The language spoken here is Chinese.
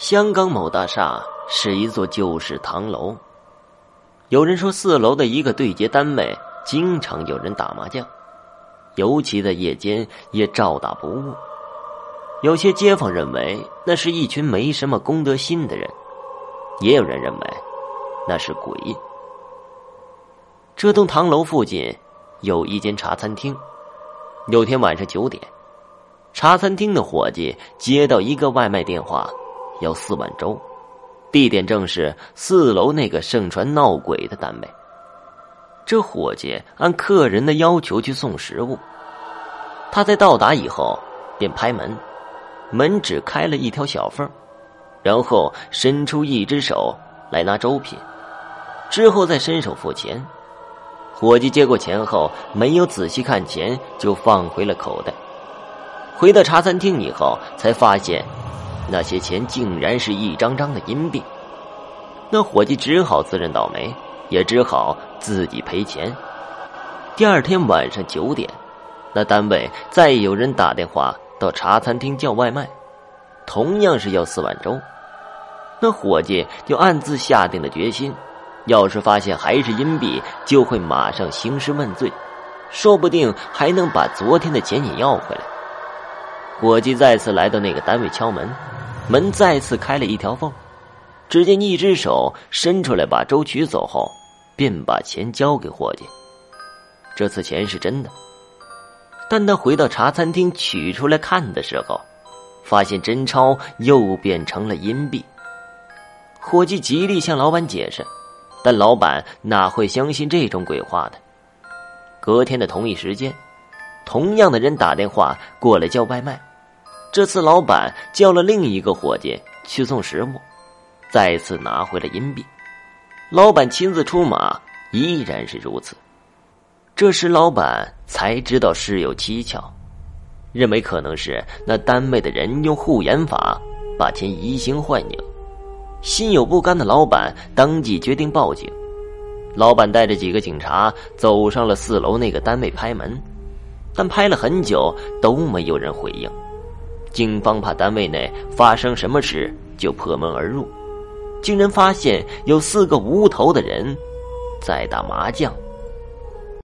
香港某大厦是一座旧式唐楼。有人说，四楼的一个对接单位经常有人打麻将，尤其在夜间也照打不误。有些街坊认为那是一群没什么公德心的人，也有人认为那是鬼。这栋唐楼附近有一间茶餐厅。有天晚上九点，茶餐厅的伙计接到一个外卖电话。要四碗粥，地点正是四楼那个盛传闹鬼的单位。这伙计按客人的要求去送食物。他在到达以后便拍门，门只开了一条小缝，然后伸出一只手来拿粥品，之后再伸手付钱。伙计接过钱后，没有仔细看钱，就放回了口袋。回到茶餐厅以后，才发现。那些钱竟然是一张张的银币，那伙计只好自认倒霉，也只好自己赔钱。第二天晚上九点，那单位再有人打电话到茶餐厅叫外卖，同样是要四碗粥。那伙计就暗自下定了决心，要是发现还是银币，就会马上兴师问罪，说不定还能把昨天的钱也要回来。伙计再次来到那个单位敲门。门再次开了一条缝，只见一只手伸出来把粥取走后，便把钱交给伙计。这次钱是真的，但他回到茶餐厅取出来看的时候，发现真钞又变成了银币。伙计极力向老板解释，但老板哪会相信这种鬼话的？隔天的同一时间，同样的人打电话过来叫外卖。这次老板叫了另一个伙计去送食物，再次拿回了银币。老板亲自出马，依然是如此。这时老板才知道事有蹊跷，认为可能是那单位的人用护眼法把钱移形换影。心有不甘的老板当即决定报警。老板带着几个警察走上了四楼那个单位拍门，但拍了很久都没有人回应。警方怕单位内发生什么事，就破门而入，竟然发现有四个无头的人在打麻将。